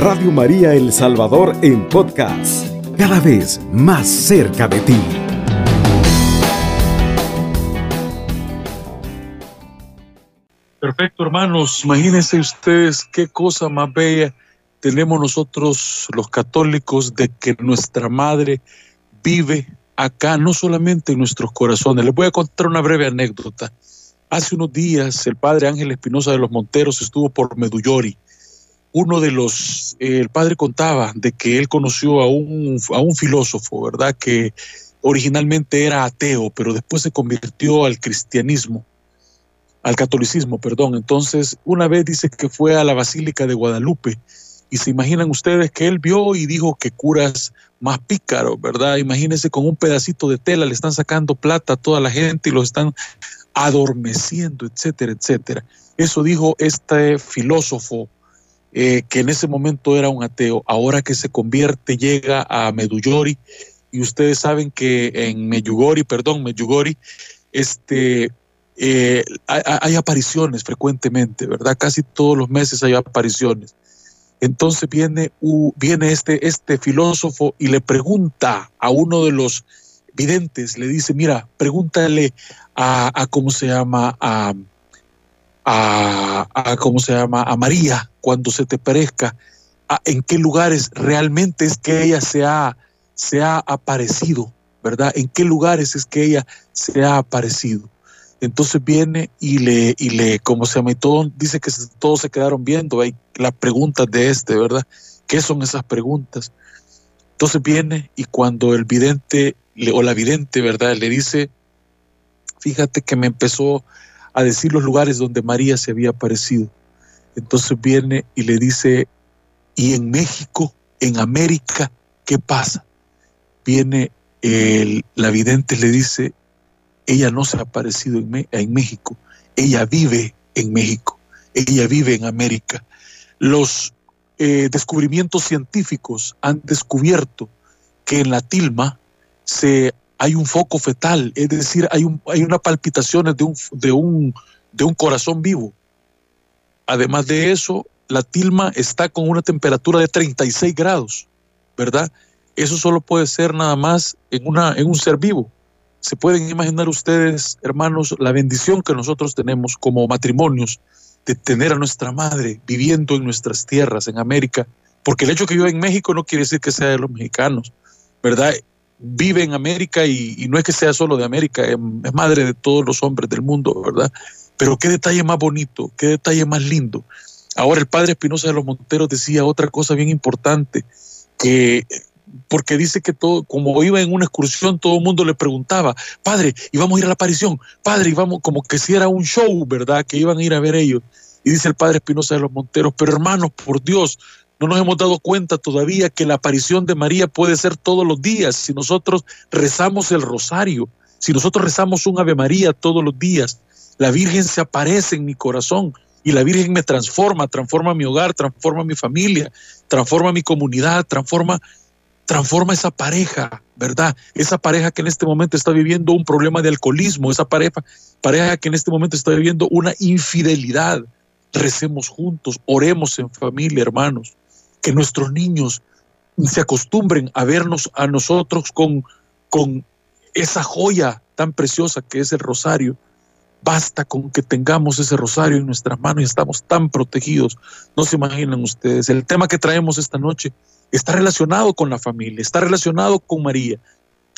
Radio María El Salvador en podcast, cada vez más cerca de ti. Perfecto, hermanos. Imagínense ustedes qué cosa más bella tenemos nosotros los católicos de que nuestra madre vive acá, no solamente en nuestros corazones. Les voy a contar una breve anécdota. Hace unos días el padre Ángel Espinosa de los Monteros estuvo por Medullori. Uno de los, eh, el padre contaba de que él conoció a un, a un filósofo, ¿verdad? Que originalmente era ateo, pero después se convirtió al cristianismo, al catolicismo, perdón. Entonces, una vez dice que fue a la Basílica de Guadalupe y se imaginan ustedes que él vio y dijo que curas más pícaros, ¿verdad? Imagínense con un pedacito de tela le están sacando plata a toda la gente y lo están adormeciendo, etcétera, etcétera. Eso dijo este filósofo eh, que en ese momento era un ateo, ahora que se convierte, llega a Medullori, y ustedes saben que en Meyugori, perdón, Meyugori, este, eh, hay, apariciones frecuentemente, ¿verdad? Casi todos los meses hay apariciones. Entonces viene, viene este, este filósofo y le pregunta a uno de los videntes, le dice, mira, pregúntale a, a cómo se llama, a, a, cómo se llama, a María cuando se te parezca, en qué lugares realmente es que ella se ha, se ha aparecido, ¿verdad? En qué lugares es que ella se ha aparecido. Entonces viene y le, y le, como se llama, todo, dice que todos se quedaron viendo hay las preguntas de este, ¿verdad? ¿Qué son esas preguntas? Entonces viene y cuando el vidente o la vidente, ¿verdad? Le dice, fíjate que me empezó a decir los lugares donde María se había aparecido. Entonces viene y le dice, ¿y en México, en América, qué pasa? Viene el, la vidente le dice, ella no se ha aparecido en, México, ella vive en México, ella vive en América. Los eh, descubrimientos científicos han descubierto que en la tilma se, hay un foco fetal, es decir, hay, un, hay una palpitación de un, corazón vivo. Además de eso, la tilma está con una temperatura de 36 grados, ¿verdad? Eso solo puede ser nada más en, en un ser vivo. Se pueden imaginar ustedes, hermanos, la bendición que nosotros tenemos como matrimonios de tener a nuestra madre viviendo en nuestras tierras, en América, porque el hecho que viva en México no quiere decir que sea de los mexicanos, ¿verdad? Vive en América y, no es que sea solo de América, es, es madre de todos los hombres del mundo, ¿verdad? Pero qué detalle más bonito, qué detalle más lindo. Ahora el padre Espinosa de los Monteros decía otra cosa bien importante, que porque dice que todo, como iba en una excursión, todo el mundo le preguntaba, padre, íbamos a ir a la aparición, padre, íbamos, como que si era un show, ¿verdad? Que iban a ir a ver ellos. Y dice el padre Espinosa de los Monteros, pero hermanos, por Dios, no nos hemos dado cuenta todavía que la aparición de María puede ser todos los días si nosotros rezamos el rosario, si nosotros rezamos un Ave María todos los días. La Virgen se aparece en mi corazón y la Virgen me transforma, transforma mi hogar, transforma mi familia, transforma mi comunidad, transforma transforma esa pareja, ¿verdad? Esa pareja que en este momento está viviendo un problema de alcoholismo, esa pareja, pareja que en este momento está viviendo una infidelidad. Recemos juntos, oremos en familia, hermanos, que nuestros niños se acostumbren a vernos a nosotros con, con esa joya tan preciosa que es el rosario. Basta con que tengamos ese rosario en nuestras manos y estamos tan protegidos. No se imaginan ustedes. El tema que traemos esta noche está relacionado con la familia, está relacionado con María,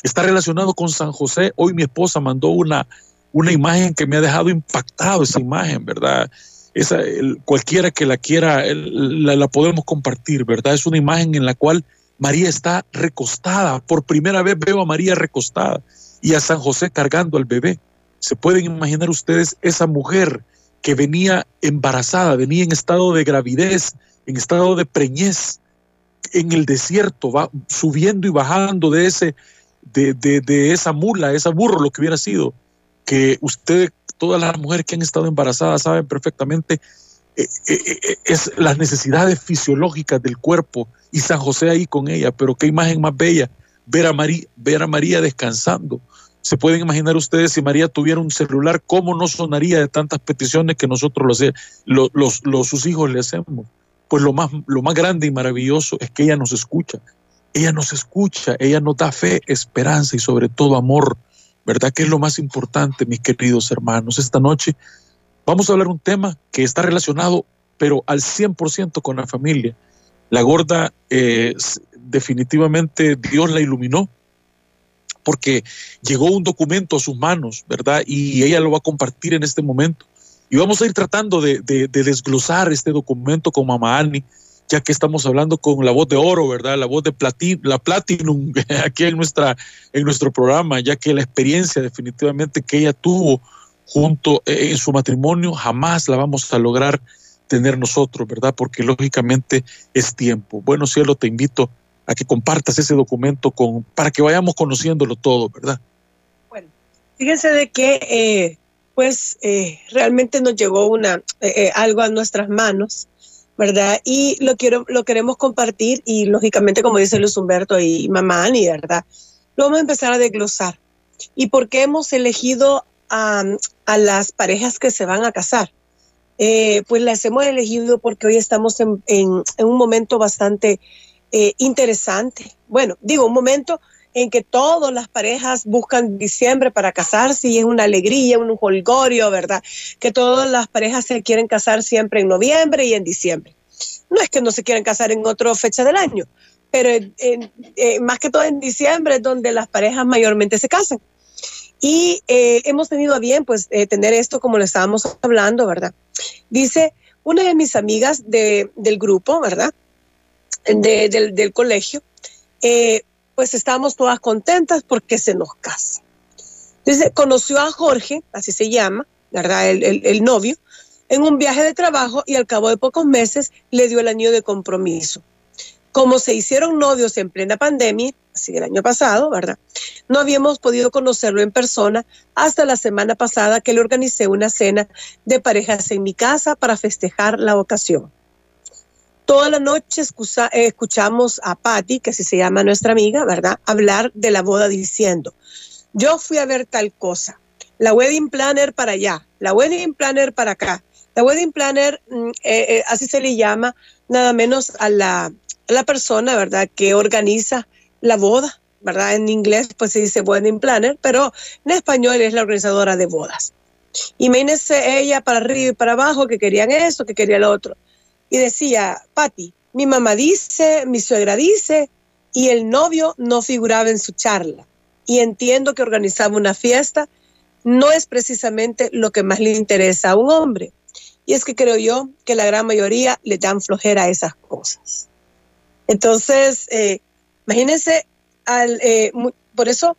está relacionado con San José. Hoy mi esposa mandó una, una imagen que me ha dejado impactado, esa imagen, ¿verdad? Esa, cualquiera que la quiera, la, podemos compartir, ¿verdad? Es una imagen en la cual María está recostada. Por primera vez veo a María recostada y a San José cargando al bebé. ¿Se pueden imaginar ustedes esa mujer que venía embarazada, venía en estado de gravidez, en estado de preñez, en el desierto, subiendo y bajando de ese, de, de, de esa mula, ese burro, lo que hubiera sido, que usted, todas las mujeres que han estado embarazadas saben perfectamente eh, eh, eh, es las necesidades fisiológicas del cuerpo y San José ahí con ella, pero qué imagen más bella ver a María, ver a María descansando. Se pueden imaginar ustedes si María tuviera un celular, cómo no sonaría de tantas peticiones que nosotros los, los, los sus hijos le hacemos pues lo más, lo más grande y maravilloso es que ella nos escucha. Ella nos escucha, ella nos da fe, esperanza y sobre todo amor, ¿verdad? Que es lo más importante, mis queridos hermanos. Esta noche vamos a hablar un tema que está relacionado, pero al 100% con la familia. La gorda, eh, definitivamente Dios la iluminó porque llegó un documento a sus manos, ¿verdad? Y ella lo va a compartir en este momento. Y vamos a ir tratando de, desglosar este documento con Mama Ani, ya que estamos hablando con la voz de oro, ¿verdad? La voz de platin, la Platinum aquí en, nuestra, en nuestro programa, ya que la experiencia definitivamente que ella tuvo junto eh, en su matrimonio jamás la vamos a lograr tener nosotros, ¿verdad? Porque lógicamente es tiempo. Bueno, cielo, te invito a que compartas ese documento con, para que vayamos conociéndolo todo, ¿verdad? Bueno, fíjense de que eh, pues eh, realmente nos llegó una, eh, algo a nuestras manos, ¿verdad? Y lo, queremos compartir y lógicamente, como dice Luis Humberto y mamá Ani, ¿verdad? Lo vamos a empezar a desglosar. ¿Y por qué hemos elegido a, las parejas que se van a casar? pues las hemos elegido porque hoy estamos en un momento bastante eh, interesante. Bueno, digo, un momento en que todas las parejas buscan diciembre para casarse y es una alegría, un holgorio, ¿verdad? Que todas las parejas se quieren casar siempre en noviembre y en diciembre. No es que no se quieran casar en otra fecha del año, pero eh, más que todo en diciembre es donde las parejas mayormente se casan. Y eh, hemos tenido a bien, pues, tener esto como lo estábamos hablando, ¿verdad? Dice una de mis amigas de, del grupo, ¿verdad? del, colegio, eh, pues estábamos todas contentas porque se nos casa. Entonces conoció a Jorge, así se llama, ¿verdad? El, novio, en un viaje de trabajo y al cabo de pocos meses le dio el anillo de compromiso. Como se hicieron novios en plena pandemia, así el año pasado, ¿verdad? No habíamos podido conocerlo en persona hasta la semana pasada que le organicé una cena de parejas en mi casa para festejar la ocasión. Toda la noche eh, escuchamos a Patty, que así se llama nuestra amiga, ¿verdad? Hablar de la boda diciendo, yo fui a ver tal cosa, la wedding planner para allá, la wedding planner para acá. La wedding planner, mm, eh, eh, así se le llama nada menos a la, persona, ¿verdad? Que organiza la boda, ¿verdad? En inglés pues se dice wedding planner, pero en español es la organizadora de bodas. Imagínense ella para arriba y para abajo que querían eso, que quería lo otro y decía, Patti, mi mamá dice, mi suegra dice, y el novio no figuraba en su charla. Y entiendo que organizaba una fiesta no es precisamente lo que más le interesa a un hombre. Y es que creo yo que la gran mayoría le dan flojera a esas cosas. Entonces, eh, imagínense, al, eh, por eso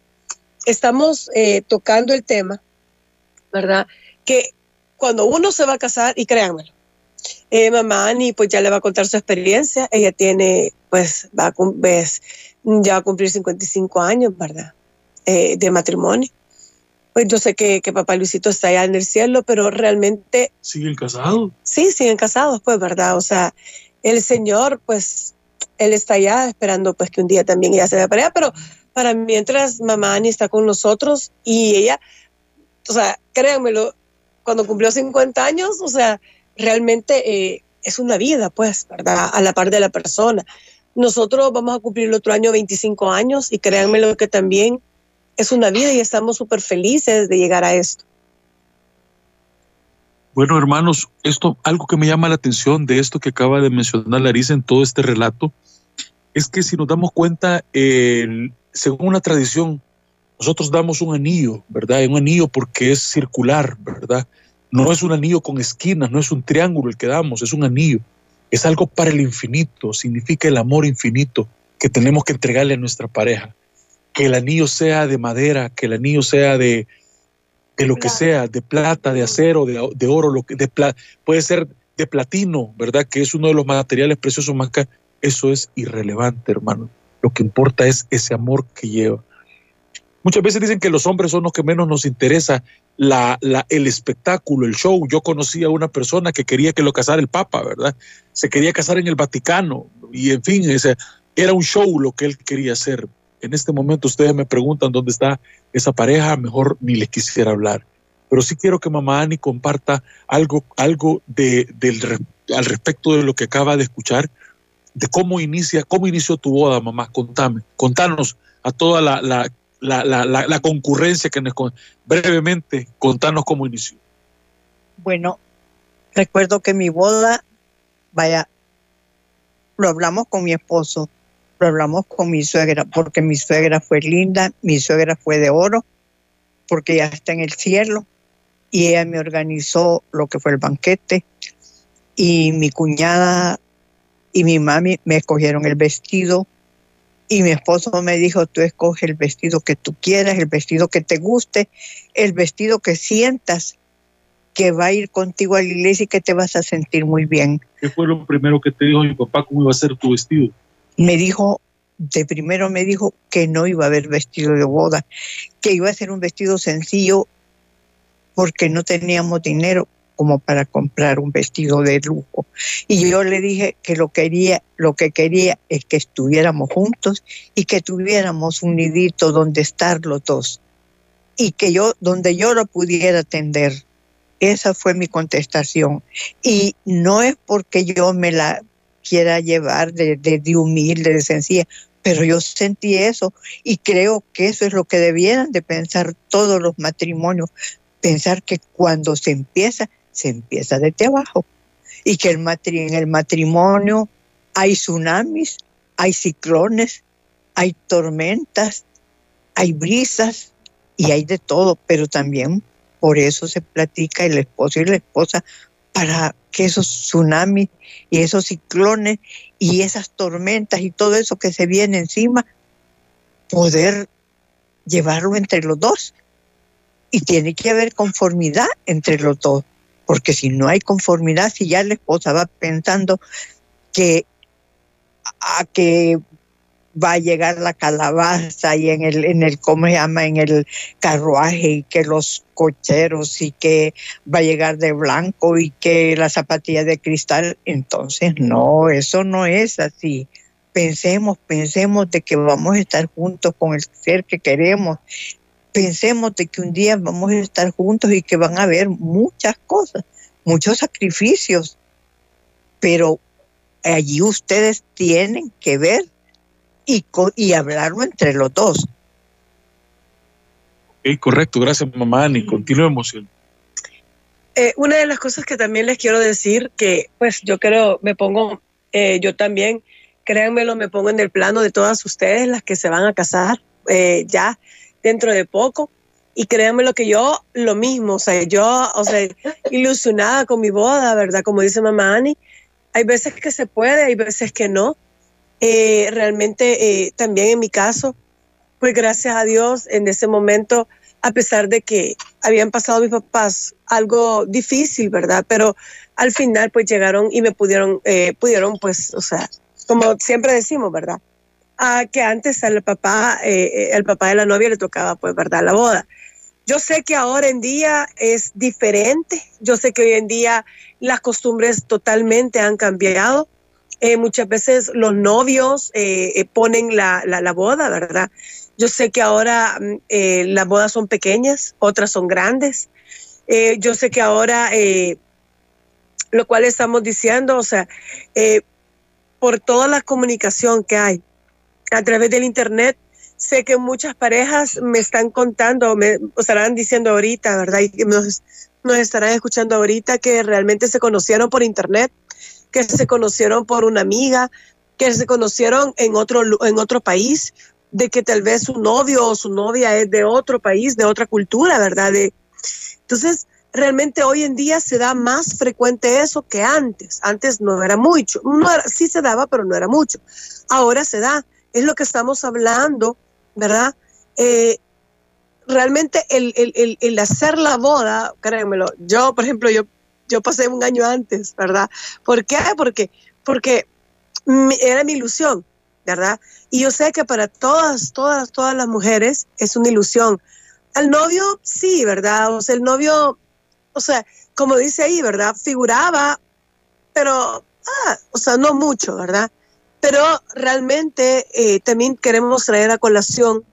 estamos eh, tocando el tema, ¿verdad? Que cuando uno se va a casar, y créanmelo, eh, mamá Ani pues ya le va a contar su experiencia. Ella tiene, pues, va a, ves, ya va a cumplir 55 años, ¿verdad? Eh, de matrimonio. Pues yo sé que, que, papá Luisito está allá en el cielo, pero realmente... ¿Siguen casados? Sí, siguen casados, pues, ¿verdad? O sea, el Señor, pues, Él está allá esperando, pues, que un día también ella se vea para allá, pero para mientras mamá Ani está con nosotros y ella, o sea, créanmelo, cuando cumplió 50 años, o sea, realmente eh, es una vida, pues, ¿verdad? A la par de la persona. Nosotros vamos a cumplir el otro año 25 años y créanme lo que también es una vida y estamos súper felices de llegar a esto. Bueno, hermanos, esto, algo que me llama la atención de esto que acaba de mencionar Larisa en todo este relato, es que si nos damos cuenta, según una tradición, nosotros damos un anillo, ¿verdad? Un anillo porque es circular, ¿verdad? No es un anillo con esquinas, no es un triángulo el que damos, es un anillo. Es algo para el infinito, significa el amor infinito que tenemos que entregarle a nuestra pareja. Que el anillo sea de madera, que el anillo sea de, de lo que sea, de plata, de acero, de, oro, lo que, de puede ser de platino, ¿verdad? Que es uno de los materiales preciosos más caros. Eso es irrelevante, hermano. Lo que importa es ese amor que lleva. Muchas veces dicen que los hombres son los que menos nos interesa la, el espectáculo, el show. Yo conocí a una persona que quería que lo casara el Papa, ¿verdad? Se quería casar en el Vaticano y en fin, ese, era un show lo que él quería hacer. En este momento ustedes me preguntan dónde está esa pareja, mejor ni les quisiera hablar. Pero sí quiero que mamá Ani comparta algo, algo de, del, al respecto de lo que acaba de escuchar, de cómo inicia, cómo inició tu boda, mamá. Contame, contanos a toda la, la, la, la concurrencia que nos brevemente contanos cómo inició. Bueno, recuerdo que mi boda, vaya, lo hablamos con mi esposo, lo hablamos con mi suegra, porque mi suegra fue linda, mi suegra fue de oro, porque ya está en el cielo, y ella me organizó lo que fue el banquete, y mi cuñada y mi mami me escogieron el vestido, y mi esposo me dijo, tú escoge el vestido que tú quieras, el vestido que te guste, el vestido que sientas que va a ir contigo a la iglesia y que te vas a sentir muy bien. ¿Qué fue lo primero que te dijo mi papá? ¿Cómo iba a ser tu vestido? Me dijo, de primero me dijo que no iba a haber vestido de boda, que iba a ser un vestido sencillo porque no teníamos dinero como para comprar un vestido de lujo. Y yo le dije que lo quería, lo que quería es que estuviéramos juntos y que tuviéramos un nidito donde estar los dos y que yo donde yo lo pudiera atender esa fue mi contestación. Y no es porque yo me la quiera llevar de, de, humilde, de sencilla, pero yo sentí eso y creo que eso es lo que debieran de pensar todos los matrimonios, pensar que cuando se empieza, se empieza desde abajo. Y que el en el matrimonio hay tsunamis, hay ciclones, hay tormentas, hay brisas y hay de todo, pero también por eso se platica el esposo y la esposa para que esos tsunamis y esos ciclones y esas tormentas y todo eso que se viene encima, poder llevarlo entre los dos. Y tiene que haber conformidad entre los dos, porque si no hay conformidad, si ya la esposa va pensando que a que va a llegar la calabaza y en el, en el, ¿cómo se llama? En el carruaje y que los cocheros y que va a llegar de blanco y que la zapatilla de cristal. Entonces, no, eso no es así. Pensemos, pensemos de que vamos a estar juntos con el ser que queremos. Pensemos de que un día vamos a estar juntos y que van a haber muchas cosas, muchos sacrificios. Pero allí ustedes tienen que ver y, y hablarlo entre los dos. correcto, gracias mamá Ani, continuemos. Eh, una de las cosas que también les quiero decir, que pues yo creo, me pongo, eh, yo también, créanmelo, me pongo en el plano de todas ustedes, las que se van a casar eh, ya dentro de poco. Y créanme lo que yo, lo mismo, o sea, yo, o sea, ilusionada con mi boda, ¿verdad? Como dice mamá Ani, hay veces que se puede, hay veces que no. Eh, realmente eh, también en mi caso, pues gracias a Dios en ese momento, a pesar de que habían pasado mis papás algo difícil, ¿verdad? Pero al final pues llegaron y me pudieron, eh, pudieron pues, o sea, como siempre decimos, ¿verdad? A que antes al papá, el papá de la novia le tocaba pues, ¿verdad? La boda. Yo sé que ahora en día es diferente, yo sé que hoy en día las costumbres totalmente han cambiado, eh, muchas veces los novios eh, eh, ponen la, la, boda, ¿verdad? Yo sé que ahora mm, las bodas son pequeñas, otras son grandes. yo sé que ahora, lo cual estamos diciendo, o sea, por toda la comunicación que hay a través del Internet, sé que muchas parejas me están contando, me estarán diciendo ahorita, ¿verdad? Y nos, nos estarán escuchando ahorita que realmente se conocieron por Internet que se conocieron por una amiga, que se conocieron en otro, en otro país, de que tal vez su novio o su novia es de otro país, de otra cultura, ¿verdad? entonces, realmente hoy en día se da más frecuente eso que antes. Antes no era mucho, sí se daba, pero no era mucho. Ahora se da. Es lo que estamos hablando, ¿verdad? Eh, realmente el, el, el, hacer la boda, créanmelo, yo, por ejemplo, yo yo pasé un año antes, ¿verdad? ¿Por qué? Porque, porque era mi ilusión, ¿verdad? Y yo sé que para todas, todas, todas las mujeres es una ilusión. Al novio, sí, ¿verdad? O sea, el novio, o sea, como dice ahí, ¿verdad? Figuraba, pero, ah, o sea, no mucho, ¿verdad? Pero realmente eh, también queremos traer a colación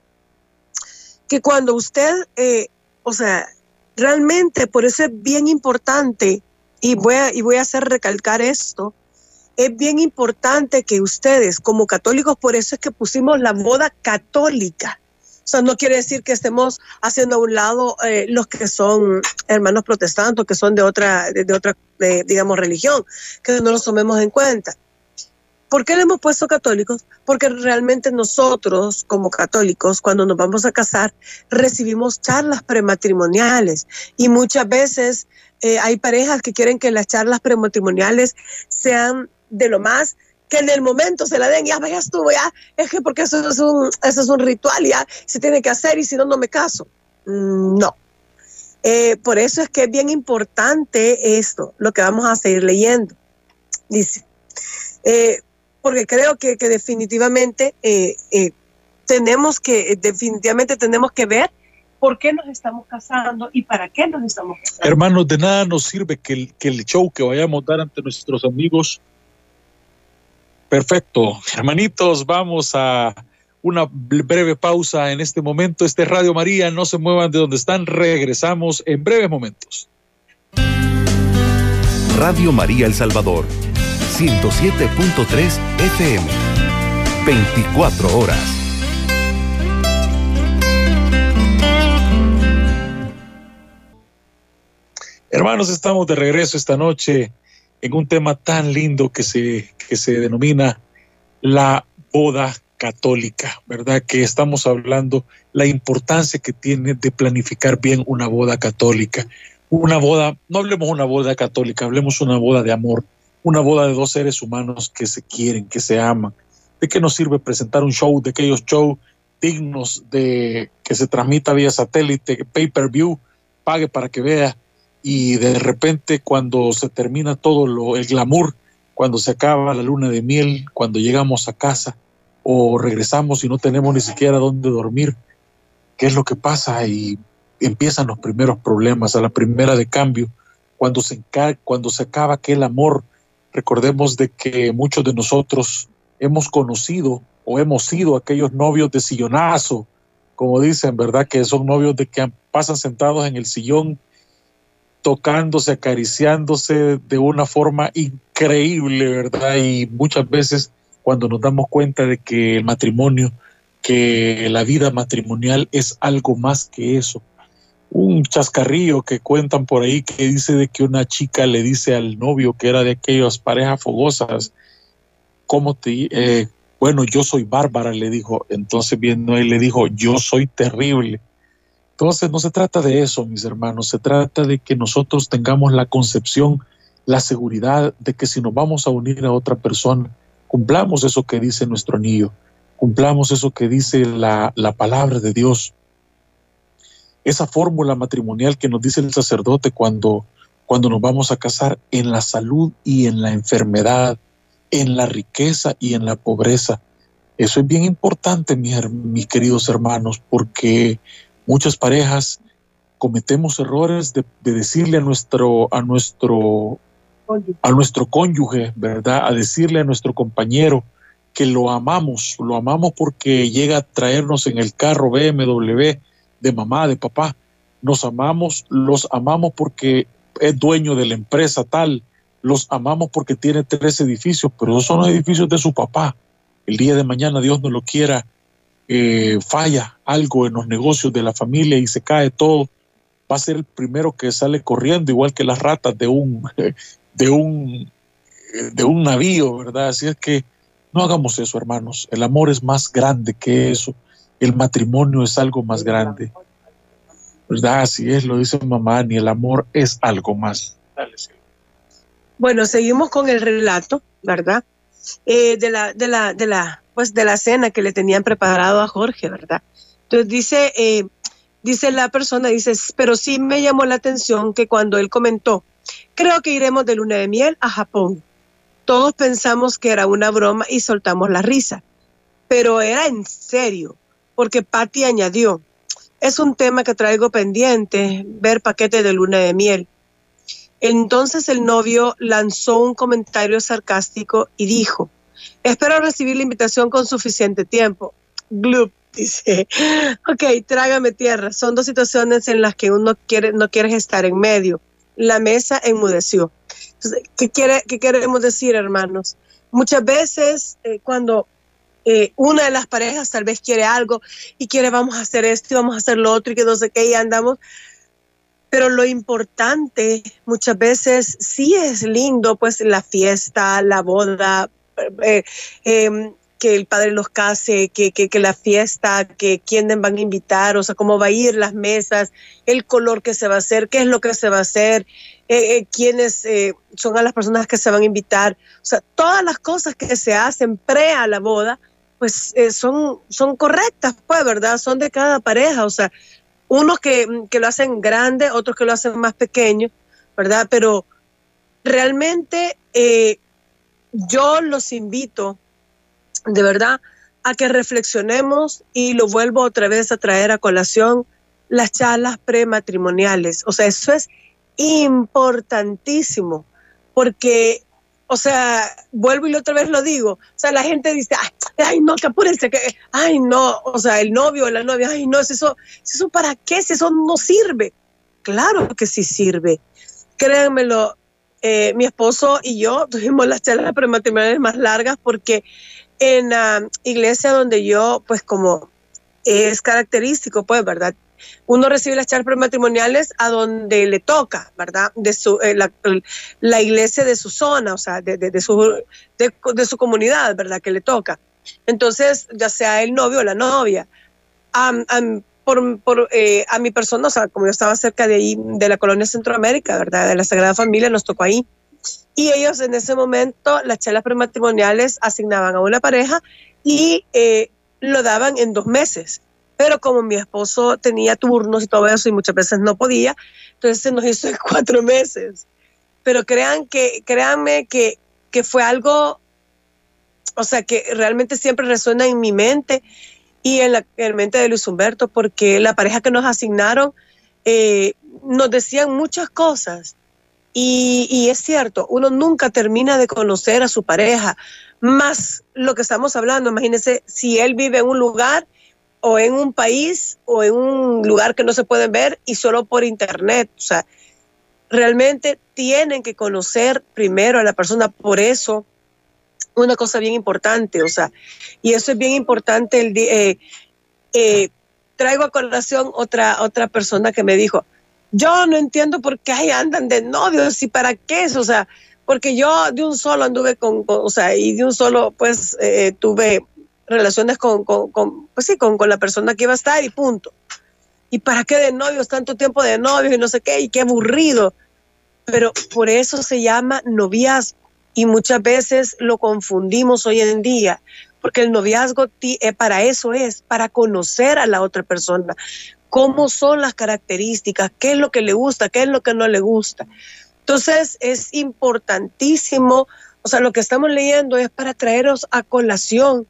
que cuando usted, eh, o sea, realmente por eso es bien importante y voy a, y voy a hacer recalcar esto, es bien importante que ustedes como católicos, por eso es que pusimos la boda católica. O sea, no quiere decir que estemos haciendo a un lado eh, los que son hermanos protestantes, que son de otra, de, otra, digamos, religión, que no los tomemos en cuenta. ¿Por qué le hemos puesto católicos? Porque realmente nosotros, como católicos, cuando nos vamos a casar, recibimos charlas prematrimoniales y muchas veces eh, hay parejas que quieren que las charlas prematrimoniales sean de lo más que en el momento se la den, ya, ya estuvo, ya, es que porque eso es un, eso es un ritual, ya se tiene que hacer y si no, no me caso. Mm, no. Eh, por eso es que es bien importante esto, lo que vamos a seguir leyendo. Dice, eh, porque creo que, definitivamente eh, eh, tenemos que, definitivamente tenemos que ver por qué nos estamos casando y para qué nos estamos casando. Hermanos, de nada nos sirve que el, que el show que vayamos a dar ante nuestros amigos. Perfecto. Hermanitos, vamos a una breve pausa en este momento. Este es Radio María, no se muevan de donde están, regresamos en breves momentos. Radio María El Salvador 107.3 FM. 24 horas. Hermanos, estamos de regreso esta noche en un tema tan lindo que se, que se denomina la boda católica, ¿verdad? Que estamos hablando la importancia que tiene de planificar bien una boda católica. Una boda, no hablemos una boda católica, hablemos una boda de amor, una boda de dos seres humanos que se quieren, que se aman. ¿De qué nos sirve presentar un show de aquellos shows dignos de que se transmita vía satélite, pay-per-view, pague para que vea y de repente cuando se termina todo lo, el glamour, cuando se acaba la luna de miel, cuando llegamos a casa o regresamos y no tenemos ni siquiera dónde dormir, ¿qué es lo que pasa? Y empiezan los primeros problemas, a la primera de cambio, cuando se, cuando se acaba aquel amor Recordemos de que muchos de nosotros hemos conocido o hemos sido aquellos novios de sillonazo, como dicen, ¿verdad? Que son novios de que pasan sentados en el sillón tocándose, acariciándose de una forma increíble, ¿verdad? Y muchas veces cuando nos damos cuenta de que el matrimonio, que la vida matrimonial es algo más que eso, un chascarrillo que cuentan por ahí que dice de que una chica le dice al novio que era de aquellas parejas fogosas, ¿cómo te... Eh, bueno, yo soy bárbara, le dijo. Entonces viendo él le dijo, yo soy terrible. Entonces no se trata de eso, mis hermanos, se trata de que nosotros tengamos la concepción, la seguridad de que si nos vamos a unir a otra persona, cumplamos eso que dice nuestro anillo, cumplamos eso que dice la, la palabra de Dios esa fórmula matrimonial que nos dice el sacerdote cuando, cuando nos vamos a casar en la salud y en la enfermedad, en la riqueza y en la pobreza. Eso es bien importante, mis, mis queridos hermanos, porque muchas parejas cometemos errores de, decirle a nuestro, a nuestro, a nuestro cónyuge, ¿verdad? A decirle a nuestro compañero que lo amamos, lo amamos porque llega a traernos en el carro BMW de mamá, de papá. Nos amamos, los amamos porque es dueño de la empresa tal, los amamos porque tiene tres edificios, pero esos son los edificios de su papá. El día de mañana, Dios no lo quiera, eh, falla algo en los negocios de la familia y se cae todo, va a ser el primero que sale corriendo, igual que las ratas de un, de un, de un navío, ¿verdad? Así es que no hagamos eso, hermanos. El amor es más grande que eso el matrimonio es algo más grande. ¿Verdad? Así es, lo dice mamá, ni el amor es algo más. bueno, seguimos con el relato, ¿verdad? Eh, de, la, de, la, de, la, pues de la cena que le tenían preparado a Jorge, ¿verdad? Entonces dice, eh, dice la persona, dice, pero sí me llamó la atención que cuando él comentó, creo que iremos de luna de miel a Japón. Todos pensamos que era una broma y soltamos la risa, pero era en serio porque Patty añadió, es un tema que traigo pendiente, ver paquete de luna de miel. Entonces el novio lanzó un comentario sarcástico y dijo, espero recibir la invitación con suficiente tiempo. Gloop, dice, ok, trágame tierra. Son dos situaciones en las que uno quiere, no quiere estar en medio. La mesa enmudeció. ¿Qué, quiere, qué queremos decir, hermanos? Muchas veces eh, cuando eh, una de las parejas tal vez quiere algo y quiere vamos a hacer esto y vamos a hacer lo otro y que no sé qué andamos, pero lo importante muchas veces sí es lindo, pues la fiesta, la boda, eh, em, que el padre los case, que, que, la fiesta, que quiénes van a invitar, o sea, cómo va a ir las mesas, el color que se va a hacer, qué es lo que se va a hacer, eh, quiénes son las personas que se van a invitar. O sea, todas las cosas que se hacen pre a la boda, pues son, son correctas, pues, ¿verdad? Son de cada pareja. O sea, unos que, que lo hacen grande, otros que lo hacen más pequeño, ¿verdad? Pero realmente yo los invito de verdad a que reflexionemos y lo vuelvo otra vez a traer a colación las charlas prematrimoniales. O sea, eso es importantísimo porque, o sea, vuelvo y otra vez lo digo, o sea, la gente dice, ay, no, que apúrense, que, ay, no, o sea, el novio o la novia, ay, no, eso, eso para qué, si eso no sirve. Claro que sí sirve. Créanmelo, eh, mi esposo y yo tuvimos las charlas prematrimoniales más largas porque en la iglesia donde yo, pues como es característico, pues, ¿verdad? Uno recibe las charlas prematrimoniales a donde le toca, ¿verdad? De su, eh, la, iglesia de su zona, o sea, de, de, su, de, su comunidad, ¿verdad? Que le toca. Entonces, ya sea el novio o la novia. por, por eh, a mi persona, o sea, como yo estaba cerca de ahí, de la colonia Centroamérica, ¿verdad? De la Sagrada Familia, nos tocó ahí. Y ellos en ese momento, las charlas prematrimoniales asignaban a una pareja y eh, lo daban en dos meses. Pero como mi esposo tenía turnos y todo eso y muchas veces no podía, entonces se nos hizo en cuatro meses. Pero crean que, créanme que, que fue algo, o sea, que realmente siempre resuena en mi mente y en la, mente de Luis Humberto, porque la pareja que nos asignaron eh, nos decían muchas cosas. Y, es cierto, uno nunca termina de conocer a su pareja, más lo que estamos hablando, imagínense si él vive en un lugar o en un país o en un lugar que no se puede ver y solo por internet, o sea, realmente tienen que conocer primero a la persona, por eso una cosa bien importante, o sea, y eso es bien importante, el, eh, eh, traigo a colación otra, otra persona que me dijo, yo no entiendo por qué ahí andan de novios y para qué eso, o sea, porque yo de un solo anduve con, o sea, y de un solo, pues, eh, tuve relaciones con, con, pues sí, con, con la persona que iba a estar y punto. ¿Y para qué de novios, tanto tiempo de novios y no sé qué, y qué aburrido? Pero por eso se llama noviazgo y muchas veces lo confundimos hoy en día, porque el noviazgo eh, para eso es, para conocer a la otra persona, cómo son las características, qué es lo que le gusta, qué es lo que no le gusta. Entonces es importantísimo, o sea, lo que estamos leyendo es para traeros a colación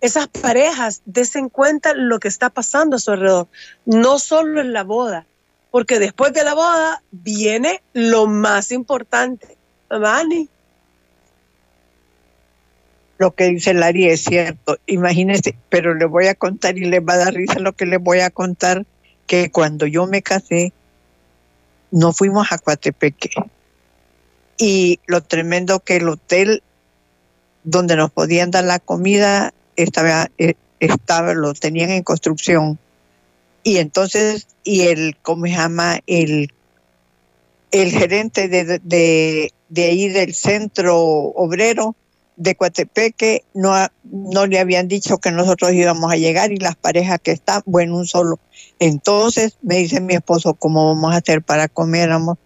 esas parejas, desen cuenta lo que está pasando a su alrededor, no solo en la boda, porque después de la boda viene lo más importante. Mani. Lo que dice Lari es cierto, imagínense, pero le voy a contar y les va a dar risa lo que les voy a contar que cuando yo me casé, no fuimos a Coatepeque. Y lo tremendo que el hotel donde nos podían dar la comida estaba, eh, estaba lo tenían en construcción. Y entonces, y el, ¿cómo se llama? El, el gerente de, de, de ahí del centro obrero de Coatepeque no, no le habían dicho que nosotros íbamos a llegar y las parejas que están, bueno, un solo. Entonces me dice mi esposo, ¿cómo vamos a hacer para comer, amor?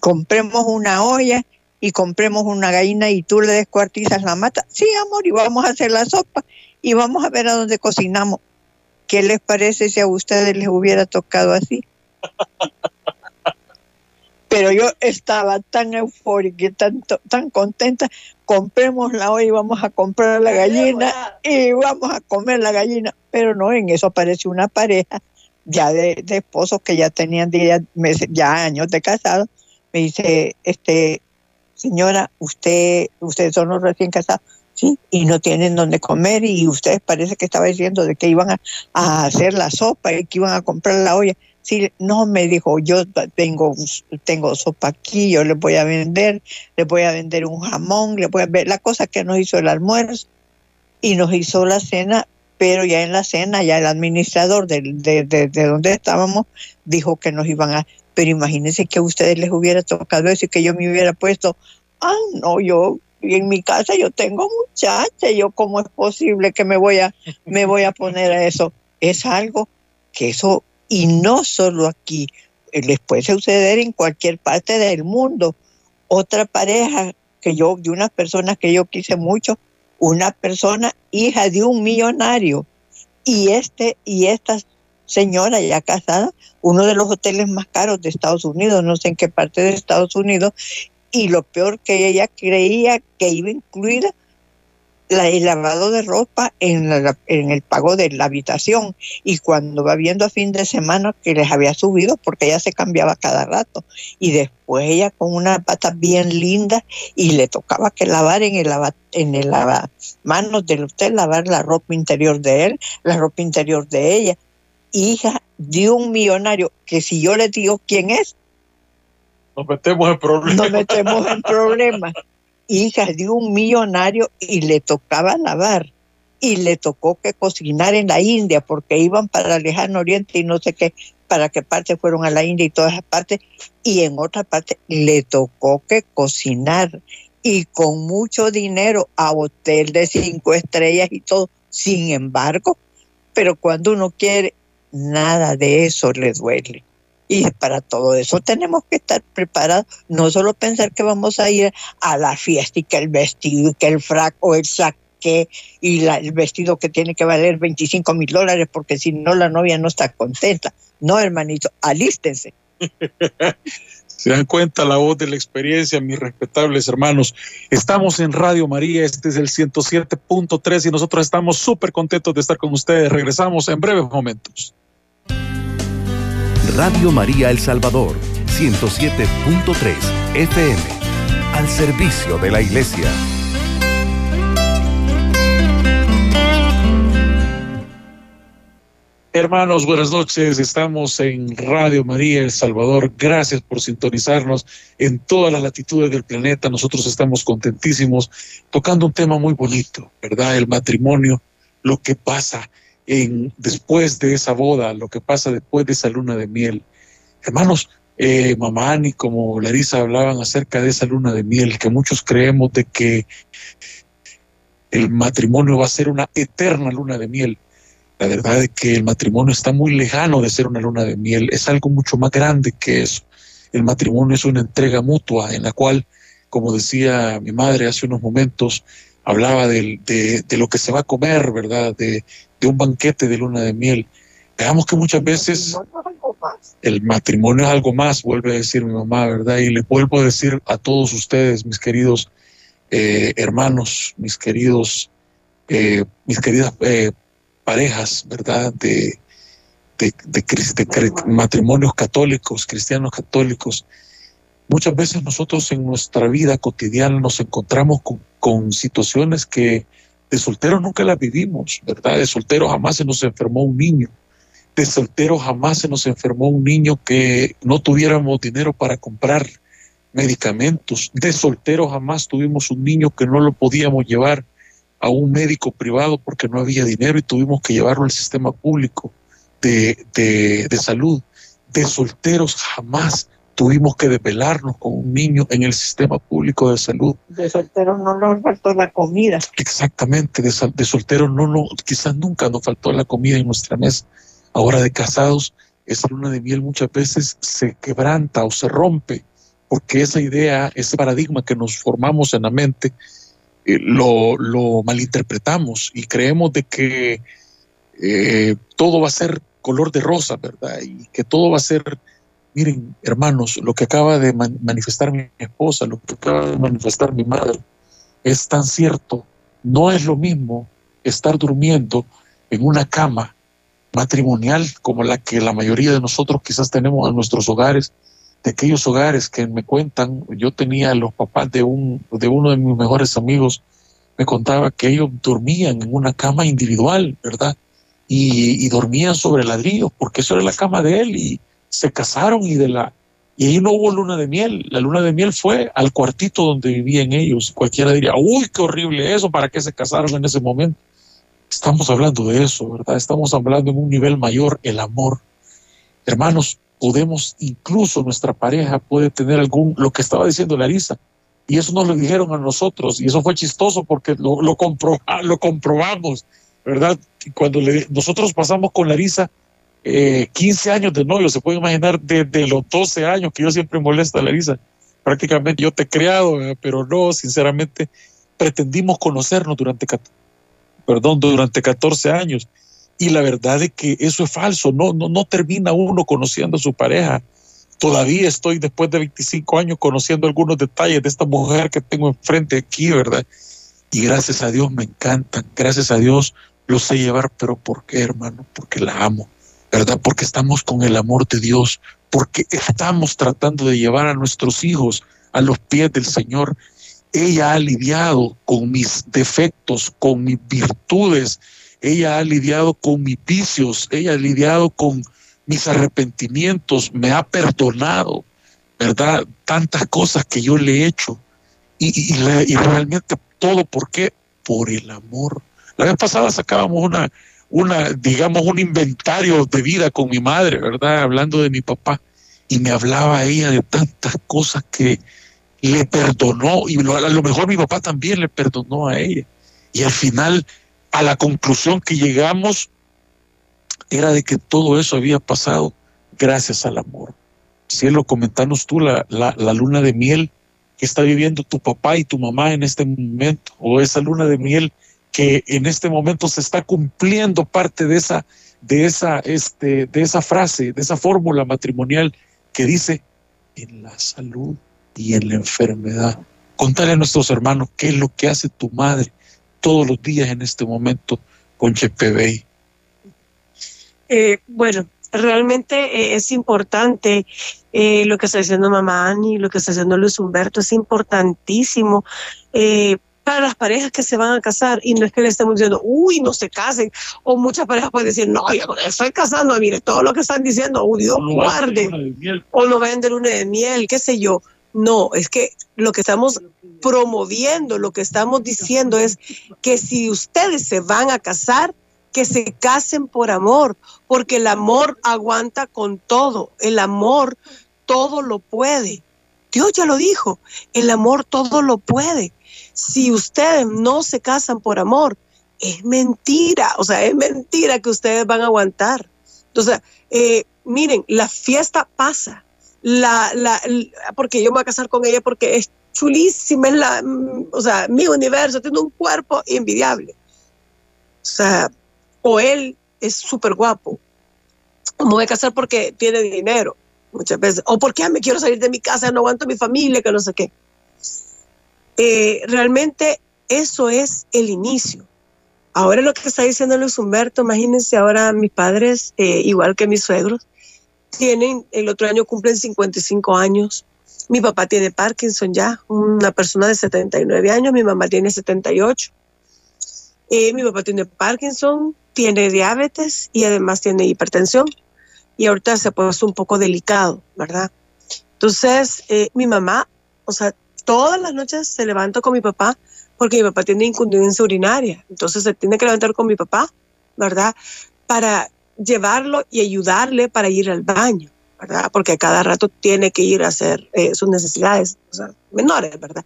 Compremos una olla y compremos una gallina y tú le descuartizas la mata. Sí, amor, y vamos a hacer la sopa y vamos a ver a dónde cocinamos. ¿Qué les parece si a ustedes les hubiera tocado así? Pero yo estaba tan eufórica y tan, tan contenta, compremos la hoy, vamos a comprar la gallina y vamos a comer la gallina, pero no, en eso apareció una pareja ya de, esposos que ya tenían meses, ya años de casados, me dice, este, señora, usted, ustedes son los recién casados, sí, y no tienen dónde comer y ustedes parece que estaba diciendo de que iban a, a hacer la sopa y que iban a comprar la olla. Sí, no me dijo, yo tengo, tengo sopa aquí, yo le voy a vender, le voy a vender un jamón, le voy a ver la cosa que nos hizo el almuerzo y nos hizo la cena, pero ya en la cena, ya el administrador de, de, de, de donde estábamos dijo que nos iban a, pero imagínense que a ustedes les hubiera tocado eso y que yo me hubiera puesto, ah, no, yo en mi casa yo tengo muchacha, yo cómo es posible que me voy a me voy a poner a eso. Es algo que eso y no solo aquí, les puede suceder en cualquier parte del mundo. Otra pareja que yo de unas personas que yo quise mucho, una persona hija de un millonario y este y esta señora ya casada, uno de los hoteles más caros de Estados Unidos, no sé en qué parte de Estados Unidos, y lo peor que ella creía que iba incluida la, el lavado de ropa en, la, en el pago de la habitación y cuando va viendo a fin de semana que les había subido porque ella se cambiaba cada rato y después ella con una pata bien linda y le tocaba que lavar en el lava, en el lavamanos del hotel lavar la ropa interior de él la ropa interior de ella hija de un millonario que si yo le digo quién es nos metemos en problemas. Nos metemos en problemas. Hija de un millonario y le tocaba lavar. Y le tocó que cocinar en la India porque iban para el lejano oriente y no sé qué, para qué parte fueron a la India y todas esas partes. Y en otra parte le tocó que cocinar y con mucho dinero a hotel de cinco estrellas y todo. Sin embargo, pero cuando uno quiere, nada de eso le duele. Y para todo eso tenemos que estar preparados, no solo pensar que vamos a ir a la fiesta y que el vestido y que el frac o el saque y la, el vestido que tiene que valer 25 mil dólares porque si no la novia no está contenta. No, hermanito, alístense. Se dan cuenta la voz de la experiencia, mis respetables hermanos. Estamos en Radio María, este es el 107.3 y nosotros estamos súper contentos de estar con ustedes. Regresamos en breves momentos. Radio María El Salvador, 107.3 FM, al servicio de la Iglesia. Hermanos, buenas noches. Estamos en Radio María El Salvador. Gracias por sintonizarnos en todas las latitudes del planeta. Nosotros estamos contentísimos tocando un tema muy bonito, ¿verdad? El matrimonio, lo que pasa después de esa boda, lo que pasa después de esa luna de miel. Hermanos, eh, mamá y como Larisa hablaban acerca de esa luna de miel, que muchos creemos de que el matrimonio va a ser una eterna luna de miel. La verdad es que el matrimonio está muy lejano de ser una luna de miel, es algo mucho más grande que eso. El matrimonio es una entrega mutua en la cual, como decía mi madre hace unos momentos, hablaba de, de, lo que se va a comer, ¿verdad? De, de un banquete de luna de miel. Veamos que muchas veces el matrimonio es algo más, vuelve a decir mi mamá, ¿verdad? Y le vuelvo a decir a todos ustedes, mis queridos eh, hermanos, mis queridos, eh, mis queridas eh, parejas, ¿verdad? De, matrimonios católicos, cristianos católicos. Muchas veces nosotros en nuestra vida cotidiana nos encontramos con, situaciones que de soltero nunca la vivimos, ¿verdad? De soltero jamás se nos enfermó un niño. De soltero jamás se nos enfermó un niño que no tuviéramos dinero para comprar medicamentos. De soltero jamás tuvimos un niño que no lo podíamos llevar a un médico privado porque no había dinero y tuvimos que llevarlo al sistema público de, de, de salud. De solteros jamás tuvimos que desvelarnos con un niño en el sistema público de salud. De solteros no nos faltó la comida. Exactamente, de, de solteros no, no, quizás nunca nos faltó la comida en nuestra mesa. Ahora de casados, esa luna de miel muchas veces se quebranta o se rompe, porque esa idea, ese paradigma que nos formamos en la mente, eh, lo, lo, malinterpretamos y creemos de que eh, todo va a ser color de rosa, ¿verdad? Y que todo va a ser Miren, hermanos, lo que acaba de man manifestar mi esposa, lo que acaba de manifestar mi madre, es tan cierto. No es lo mismo estar durmiendo en una cama matrimonial como la que la mayoría de nosotros quizás tenemos en nuestros hogares, de aquellos hogares que me cuentan, yo tenía los papás de, un, de uno de mis mejores amigos, me contaba que ellos dormían en una cama individual, ¿verdad? Y, y dormían sobre ladrillos, porque eso era la cama de él y se casaron y de la y ahí no hubo luna de miel. La luna de miel fue al cuartito donde vivían ellos. Cualquiera diría, uy, qué horrible eso, ¿para qué se casaron en ese momento? Estamos hablando de eso, ¿verdad? Estamos hablando en un nivel mayor, el amor. Hermanos, podemos, incluso nuestra pareja puede tener algún, lo que estaba diciendo Larisa, y eso nos lo dijeron a nosotros, y eso fue chistoso porque lo, lo, lo comprobamos, ¿verdad? Cuando nosotros pasamos con Larisa eh, 15 años de novio, se puede imaginar desde los 12 años que yo siempre molesta a Larisa. Prácticamente yo te he creado, pero no, sinceramente, pretendimos conocernos durante, perdón, durante 14 años. Y la verdad es que eso es falso, no, no, no termina uno conociendo a su pareja. Todavía estoy después de 25 años conociendo algunos detalles de esta mujer que tengo enfrente aquí, ¿verdad? Y gracias a Dios me encantan, gracias a Dios lo sé llevar, pero ¿por qué, hermano? Porque la amo. ¿Verdad? Porque estamos con el amor de Dios, porque estamos tratando de llevar a nuestros hijos a los pies del Señor. Ella ha lidiado con mis defectos, con mis virtudes, ella ha lidiado con mis vicios, ella ha lidiado con mis arrepentimientos, me ha perdonado, ¿verdad? Tantas cosas que yo le he hecho. Y, realmente todo, ¿por qué? Por el amor. La vez pasada sacábamos una, una, digamos, un inventario de vida con mi madre, ¿verdad? Hablando de mi papá. Y me hablaba ella de tantas cosas que le perdonó, y a lo mejor mi papá también le perdonó a ella. Y al final, a la conclusión que llegamos, era de que todo eso había pasado gracias al amor. Cielo, comentanos tú la, la, luna de miel que está viviendo tu papá y tu mamá en este momento, o esa luna de miel que en este momento se está cumpliendo parte de esa, de esa, este, de esa frase, de esa fórmula matrimonial que dice en la salud y en la enfermedad. Contale a nuestros hermanos qué es lo que hace tu madre todos los días en este momento con Chepe eh, bueno, realmente eh, es importante eh, lo que está diciendo mamá Ani, lo que está haciendo Luis Humberto, es importantísimo eh, para las parejas que se van a casar y no es que le estemos diciendo, uy, no se casen, o muchas parejas pueden decir, no, yo no estoy casando, mire, todo lo que están diciendo, uy, Dios guarde, o no vayan de luna de miel, qué sé yo. No, es que lo que estamos promoviendo, lo que estamos diciendo es que si ustedes se van a casar, que se casen por amor, porque el amor aguanta con todo, el amor todo lo puede. Dios ya lo dijo, el amor todo lo puede si ustedes no se casan por amor, es mentira, o sea, es mentira que ustedes van a aguantar. Entonces, eh, miren, la fiesta pasa, la, la, porque yo me voy a casar con ella porque es chulísima, es la, mm, o sea, mi universo tiene un cuerpo envidiable. O sea, o él es súper guapo. Me voy a casar porque tiene dinero, muchas veces. O porque me quiero salir de mi casa, no aguanto mi familia, que no sé qué. Eh, realmente eso es el inicio. Ahora lo que está diciendo Luis Humberto, imagínense ahora mis padres, eh, igual que mis suegros, tienen, el otro año cumplen 55 años. Mi papá tiene Parkinson ya, una persona de 79 años, mi mamá tiene 78. Eh, mi papá tiene Parkinson, tiene diabetes y además tiene hipertensión. Y ahorita se ha un poco delicado, ¿verdad? Entonces, mi mamá, o sea, todas las noches se levanta con mi papá porque mi papá tiene incontinencia urinaria. Entonces se tiene que levantar con mi papá, ¿verdad? Para llevarlo y ayudarle para ir al baño, ¿verdad? Porque cada rato tiene que ir a hacer eh, sus necesidades menores, ¿verdad?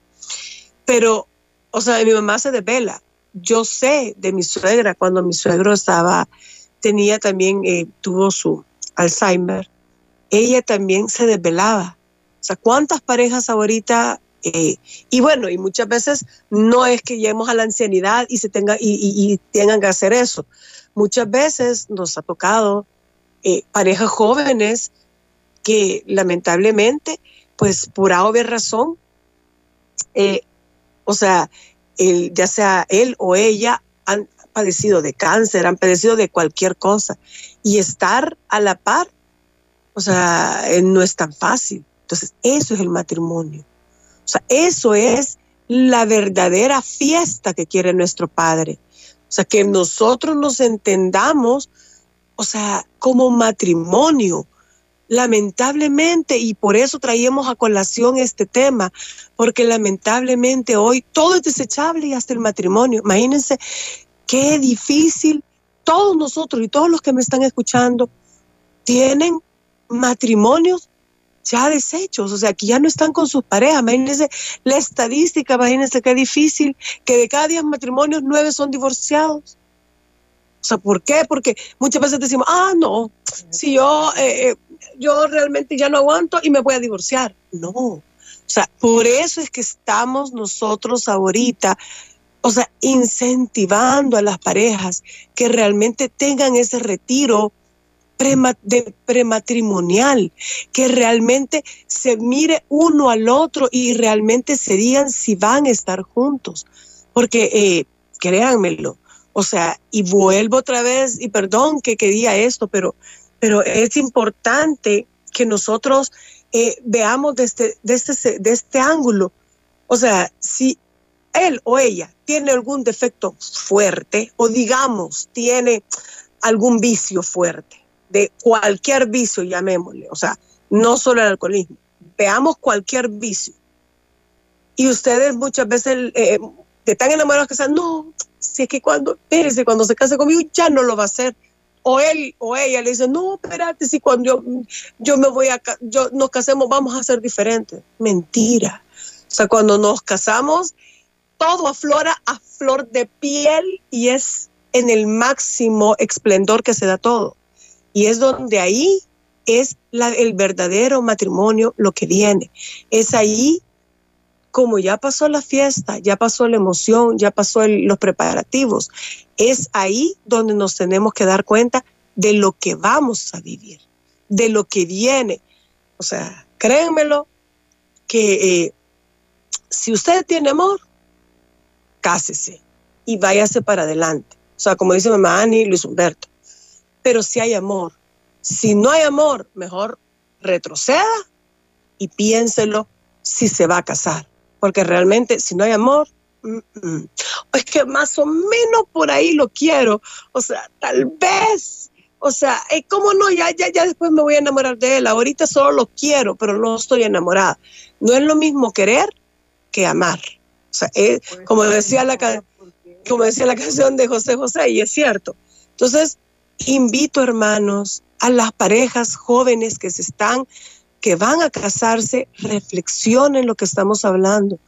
Pero, o sea, mi mamá se desvela. Yo sé de mi suegra cuando mi suegro estaba, tenía también, eh, tuvo su Alzheimer, ella también se desvelaba. O sea, ¿cuántas parejas ahorita eh, y bueno, y muchas veces no es que lleguemos a la ancianidad y, se tenga, y, tengan que hacer eso. Muchas veces nos ha tocado eh, parejas jóvenes que lamentablemente, pues por obvia razón, eh, o sea, ya sea él o ella han padecido de cáncer, han padecido de cualquier cosa. Y estar a la par, o sea, no es tan fácil. Entonces, eso es el matrimonio. O sea, eso es la verdadera fiesta que quiere nuestro Padre. O sea, que nosotros nos entendamos, o sea, como matrimonio, lamentablemente, y por eso traíamos a colación este tema, porque lamentablemente hoy todo es desechable y hasta el matrimonio. Imagínense qué difícil, todos nosotros y todos los que me están escuchando tienen matrimonios ya deshechos, o sea, que ya no están con sus parejas. Imagínense la estadística, imagínense qué difícil, que de cada diez matrimonios, nueve son divorciados. O sea, ¿por qué? Porque muchas veces decimos, ah, no, si yo, eh, eh, yo realmente ya no aguanto y me voy a divorciar. No. O sea, por eso es que estamos nosotros ahorita, o sea, incentivando a las parejas que realmente tengan ese retiro prematrimonial, que realmente se mire uno al otro y realmente se digan si van a estar juntos. Porque eh, créanmelo, o sea, y vuelvo otra vez, y perdón que quería esto, pero, pero es importante que nosotros eh, veamos desde, este, de este ángulo. O sea, si él o ella tiene algún defecto fuerte, o digamos, tiene algún vicio fuerte, de cualquier vicio, llamémosle, o sea, no solo el alcoholismo, veamos cualquier vicio. Y ustedes muchas veces eh, están enamorados que dicen, no, si es que cuando, espérese, cuando se case conmigo ya no lo va a hacer. O él o ella le dice, no, espérate, si cuando yo, yo me voy a, yo, nos casemos vamos a ser diferentes. Mentira. O sea, cuando nos casamos, todo aflora a flor de piel y es en el máximo esplendor que se da todo. Y es donde ahí es el verdadero matrimonio lo que viene. Es ahí como ya pasó la fiesta, ya pasó la emoción, ya pasó los preparativos, es ahí donde nos tenemos que dar cuenta de lo que vamos a vivir, de lo que viene. O sea, créanmelo que eh, si usted tiene amor, cásese y váyase para adelante. O sea, como dice mamá Ani y Luis Humberto. Pero si hay amor, si no hay amor, mejor retroceda y piénselo si se va a casar porque realmente si no hay amor, es que más o menos por ahí lo quiero, o sea, tal vez, o sea, ¿cómo no? Ya, ya, ya después me voy a enamorar de él, ahorita solo lo quiero, pero no estoy enamorada. No es lo mismo querer que amar. O sea, como, decía la, como decía la canción de José José, y es cierto. Entonces, invito, hermanos, a las parejas jóvenes que se están que van a casarse reflexionen lo que estamos hablando.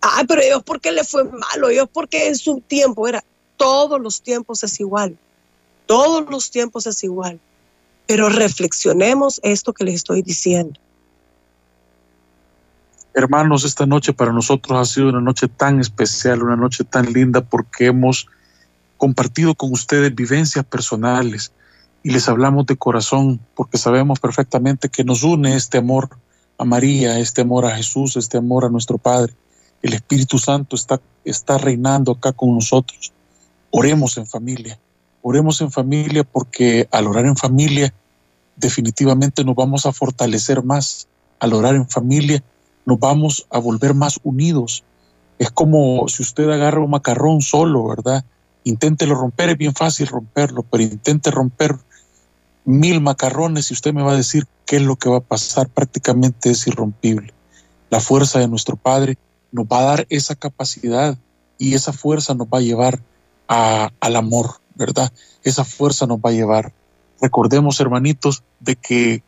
Ay, pero Dios, ¿por qué le fue malo? Dios, ¿por qué en su tiempo era? Todos los tiempos es igual. Todos los tiempos es igual. Pero reflexionemos esto que les estoy diciendo. Hermanos, esta noche para nosotros ha sido una noche tan especial, una noche tan linda porque hemos compartido con ustedes vivencias personales, y les hablamos de corazón porque sabemos perfectamente que nos une este amor a María, este amor a Jesús, este amor a nuestro Padre. El Espíritu Santo está, está reinando acá con nosotros. Oremos en familia, oremos en familia porque al orar en familia definitivamente nos vamos a fortalecer más. Al orar en familia nos vamos a volver más unidos. Es como si usted agarra un macarrón solo, ¿verdad? Inténtelo romper, es bien fácil romperlo, pero intente romper mil macarrones y usted me va a decir qué es lo que va a pasar, prácticamente es irrompible. La fuerza de nuestro Padre nos va a dar esa capacidad y esa fuerza nos va a llevar al amor, ¿verdad? Esa fuerza nos va a llevar. Recordemos, hermanitos, de que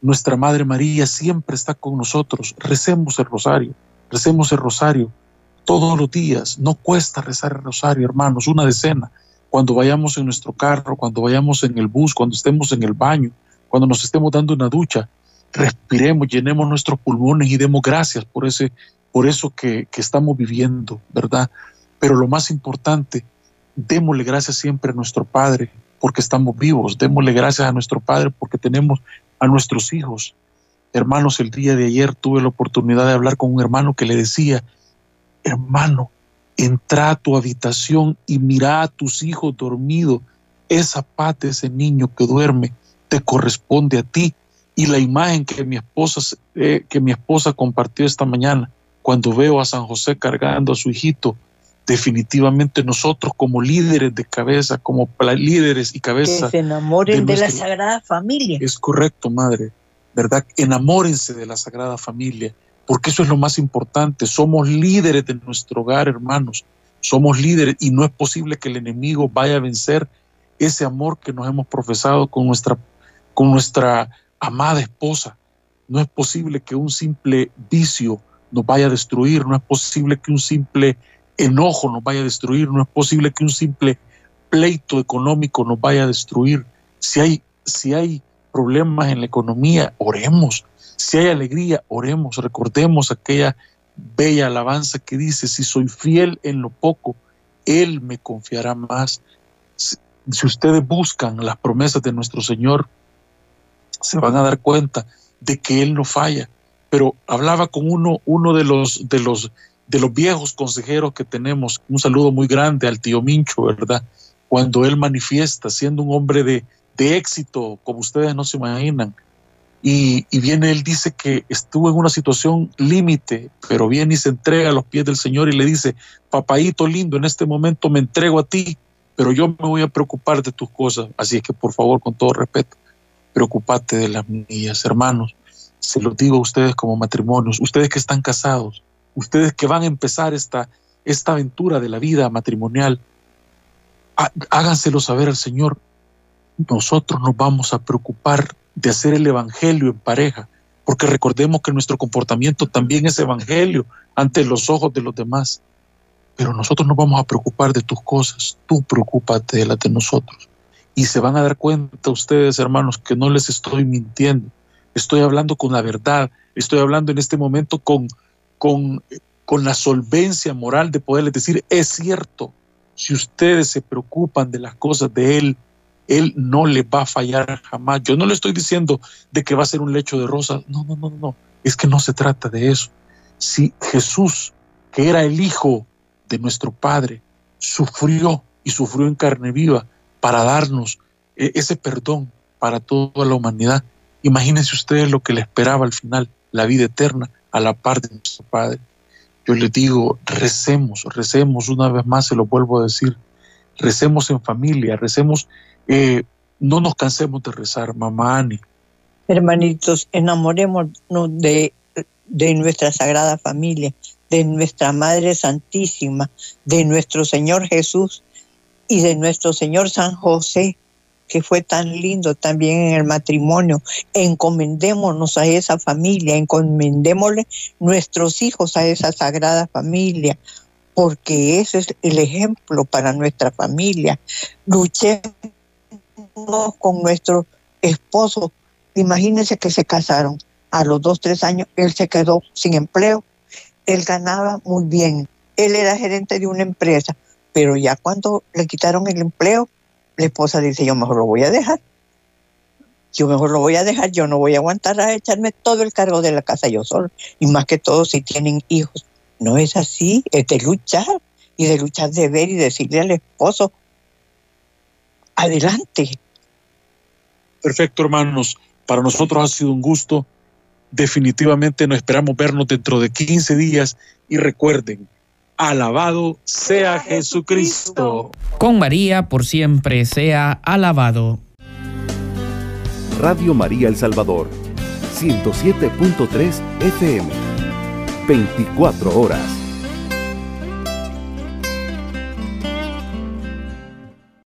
nuestra Madre María siempre está con nosotros. Recemos el rosario, recemos el rosario todos los días. No cuesta rezar el rosario, hermanos, una decena cuando vayamos en nuestro carro, cuando vayamos en el bus, cuando estemos en el baño, cuando nos estemos dando una ducha, respiremos, llenemos nuestros pulmones y demos gracias por, ese, por eso que, que estamos viviendo, ¿verdad? Pero lo más importante, démosle gracias siempre a nuestro Padre porque estamos vivos, démosle gracias a nuestro Padre porque tenemos a nuestros hijos. Hermanos, el día de ayer tuve la oportunidad de hablar con un hermano que le decía, hermano, entra a tu habitación y mira a tus hijos dormidos. Esa paz de ese niño que duerme te corresponde a ti. Y la imagen que mi esposa, eh, que mi esposa compartió esta mañana, cuando veo a San José cargando a su hijito, definitivamente nosotros como líderes de cabeza, como líderes y cabeza. Que se enamoren de, la Sagrada Familia. Es correcto, madre. ¿verdad? Enamórense de la Sagrada Familia, porque eso es lo más importante. Somos líderes de nuestro hogar, hermanos. Somos líderes y no es posible que el enemigo vaya a vencer ese amor que nos hemos profesado con nuestra, con nuestra amada esposa. No es posible que un simple vicio nos vaya a destruir, no es posible que un simple enojo nos vaya a destruir, no es posible que un simple pleito económico nos vaya a destruir. Si hay, si hay problemas en la economía, oremos. Si hay alegría, oremos. Recordemos aquella bella alabanza que dice, si soy fiel en lo poco, Él me confiará más. Si, ustedes buscan las promesas de nuestro Señor, se van a dar cuenta de que Él no falla. Pero hablaba con uno, uno de los, de los, de los viejos consejeros que tenemos, un saludo muy grande al tío Mincho, ¿verdad? Cuando él manifiesta, siendo un hombre de, de éxito, como ustedes no se imaginan, y, y, viene, él dice que estuvo en una situación límite, pero viene y se entrega a los pies del Señor y le dice, papayito lindo, en este momento me entrego a ti, pero yo me voy a preocupar de tus cosas, así es que por favor, con todo respeto, preocupate de las mías, hermanos. Se lo digo a ustedes como matrimonios, ustedes que están casados, ustedes que van a empezar esta, esta aventura de la vida matrimonial, háganselo saber al Señor. Nosotros nos vamos a preocupar de hacer el Evangelio en pareja, porque recordemos que nuestro comportamiento también es Evangelio ante los ojos de los demás. Pero nosotros nos vamos a preocupar de tus cosas, tú preocúpate de las de nosotros. Y se van a dar cuenta ustedes, hermanos, que no les estoy mintiendo. Estoy hablando con la verdad, estoy hablando en este momento con, con, con la solvencia moral de poderles decir, es cierto, si ustedes se preocupan de las cosas de Él, Él no les va a fallar jamás. Yo no le estoy diciendo de que va a ser un lecho de rosas. No, no, no, no. Es que no se trata de eso. Si Jesús, que era el Hijo de nuestro Padre, sufrió y sufrió en carne viva para darnos eh, ese perdón para toda la humanidad, imagínense ustedes lo que le esperaba al final, la vida eterna a la par de nuestro Padre. Yo les digo, recemos, recemos, una vez más se lo vuelvo a decir, recemos en familia, recemos, eh, no nos cansemos de rezar, mamá Ani. Hermanitos, enamorémonos de, de nuestra sagrada familia, de nuestra Madre Santísima, de nuestro Señor Jesús y de nuestro Señor San José, que fue tan lindo también en el matrimonio. Encomendémonos a esa familia, encomendémosle nuestros hijos a esa sagrada familia, porque ese es el ejemplo para nuestra familia. Luchemos con nuestro esposo. Imagínense que se casaron. A los dos, tres años, él se quedó sin empleo. Él ganaba muy bien. Él era gerente de una empresa, pero ya cuando le quitaron el empleo, la esposa dice, yo mejor lo voy a dejar. Yo mejor lo voy a dejar, yo no voy a aguantar a echarme todo el cargo de la casa yo solo. Y más que todo si tienen hijos. No es así, es de luchar y de luchar de ver y decirle al esposo, adelante. Perfecto, hermanos. Para nosotros ha sido un gusto. Definitivamente nos esperamos vernos dentro de 15 días y recuerden, Alabado sea Jesucristo. Con María por siempre sea alabado. Radio María El Salvador, 107.3 FM, 24 horas.